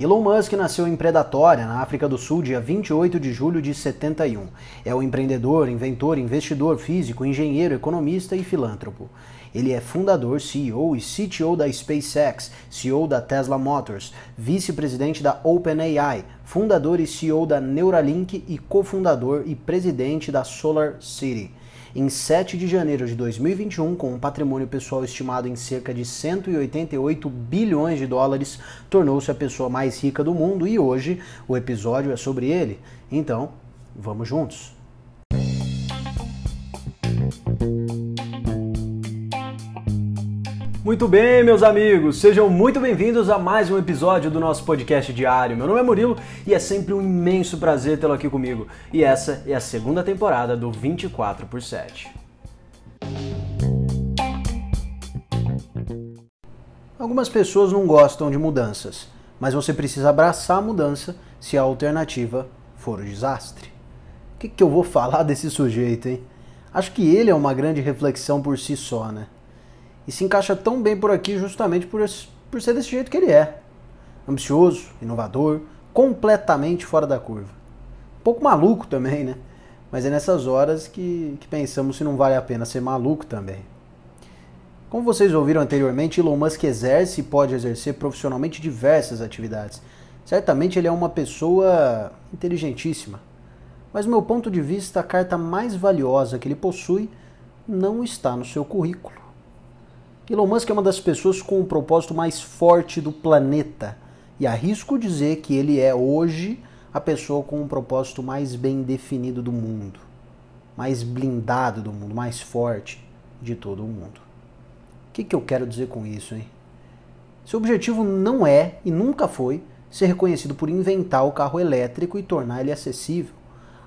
Elon Musk nasceu em Predatória, na África do Sul, dia 28 de julho de 71. É um empreendedor, inventor, investidor, físico, engenheiro, economista e filântropo. Ele é fundador, CEO e CTO da SpaceX, CEO da Tesla Motors, vice-presidente da OpenAI, fundador e CEO da Neuralink e cofundador e presidente da Solar City em 7 de janeiro de 2021, com um patrimônio pessoal estimado em cerca de 188 bilhões de dólares, tornou-se a pessoa mais rica do mundo e hoje o episódio é sobre ele. Então, vamos juntos. Muito bem, meus amigos, sejam muito bem-vindos a mais um episódio do nosso podcast diário. Meu nome é Murilo e é sempre um imenso prazer tê-lo aqui comigo. E essa é a segunda temporada do 24 por 7. Algumas pessoas não gostam de mudanças, mas você precisa abraçar a mudança se a alternativa for o desastre. O que, que eu vou falar desse sujeito, hein? Acho que ele é uma grande reflexão por si só, né? E se encaixa tão bem por aqui justamente por, esse, por ser desse jeito que ele é. Ambicioso, inovador, completamente fora da curva. Um pouco maluco também, né? Mas é nessas horas que, que pensamos se não vale a pena ser maluco também. Como vocês ouviram anteriormente, Elon Musk exerce e pode exercer profissionalmente diversas atividades. Certamente ele é uma pessoa inteligentíssima. Mas, do meu ponto de vista, a carta mais valiosa que ele possui não está no seu currículo. Elon Musk é uma das pessoas com o propósito mais forte do planeta. E arrisco dizer que ele é hoje a pessoa com o propósito mais bem definido do mundo, mais blindado do mundo, mais forte de todo o mundo. O que, que eu quero dizer com isso, hein? Seu objetivo não é e nunca foi ser reconhecido por inventar o carro elétrico e tornar ele acessível,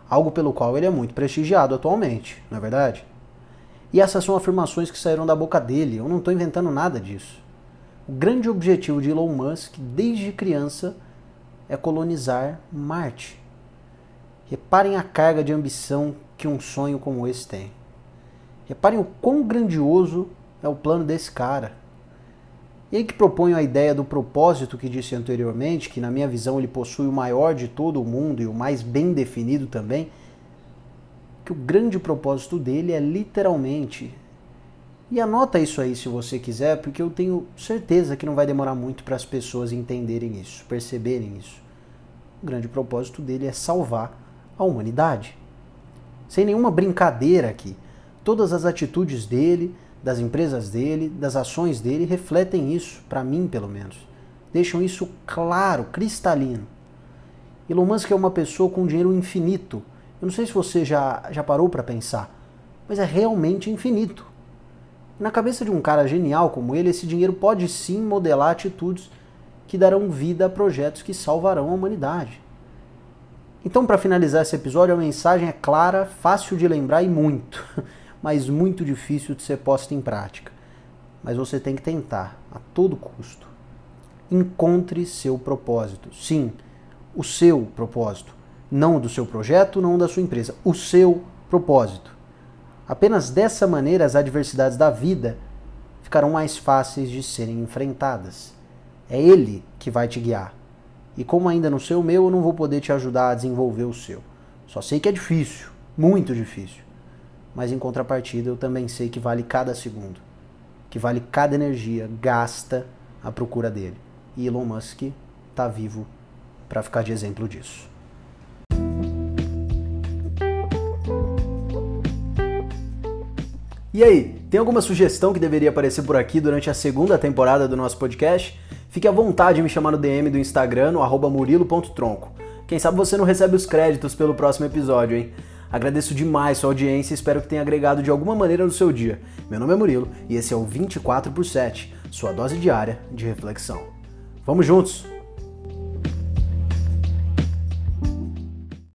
algo pelo qual ele é muito prestigiado atualmente, não é verdade? E essas são afirmações que saíram da boca dele, eu não estou inventando nada disso. O grande objetivo de Elon Musk, desde criança, é colonizar Marte. Reparem a carga de ambição que um sonho como esse tem. Reparem o quão grandioso é o plano desse cara. E aí que proponho a ideia do propósito que disse anteriormente, que na minha visão ele possui o maior de todo o mundo e o mais bem definido também, que o grande propósito dele é literalmente. E anota isso aí se você quiser, porque eu tenho certeza que não vai demorar muito para as pessoas entenderem isso, perceberem isso. O grande propósito dele é salvar a humanidade. Sem nenhuma brincadeira aqui. Todas as atitudes dele, das empresas dele, das ações dele refletem isso, para mim pelo menos. Deixam isso claro, cristalino. Elon Musk é uma pessoa com dinheiro infinito eu não sei se você já, já parou para pensar, mas é realmente infinito. Na cabeça de um cara genial como ele, esse dinheiro pode sim modelar atitudes que darão vida a projetos que salvarão a humanidade. Então, para finalizar esse episódio, a mensagem é clara, fácil de lembrar e muito, mas muito difícil de ser posta em prática. Mas você tem que tentar, a todo custo. Encontre seu propósito. Sim, o seu propósito não do seu projeto, não da sua empresa, o seu propósito. Apenas dessa maneira as adversidades da vida ficarão mais fáceis de serem enfrentadas. É ele que vai te guiar. E como ainda não sei o meu, eu não vou poder te ajudar a desenvolver o seu. Só sei que é difícil, muito difícil. Mas em contrapartida, eu também sei que vale cada segundo, que vale cada energia gasta à procura dele. E Elon Musk está vivo para ficar de exemplo disso. E aí, tem alguma sugestão que deveria aparecer por aqui durante a segunda temporada do nosso podcast? Fique à vontade de me chamar no DM do Instagram, no murilo.tronco. Quem sabe você não recebe os créditos pelo próximo episódio, hein? Agradeço demais sua audiência e espero que tenha agregado de alguma maneira no seu dia. Meu nome é Murilo e esse é o 24 por 7, sua dose diária de reflexão. Vamos juntos!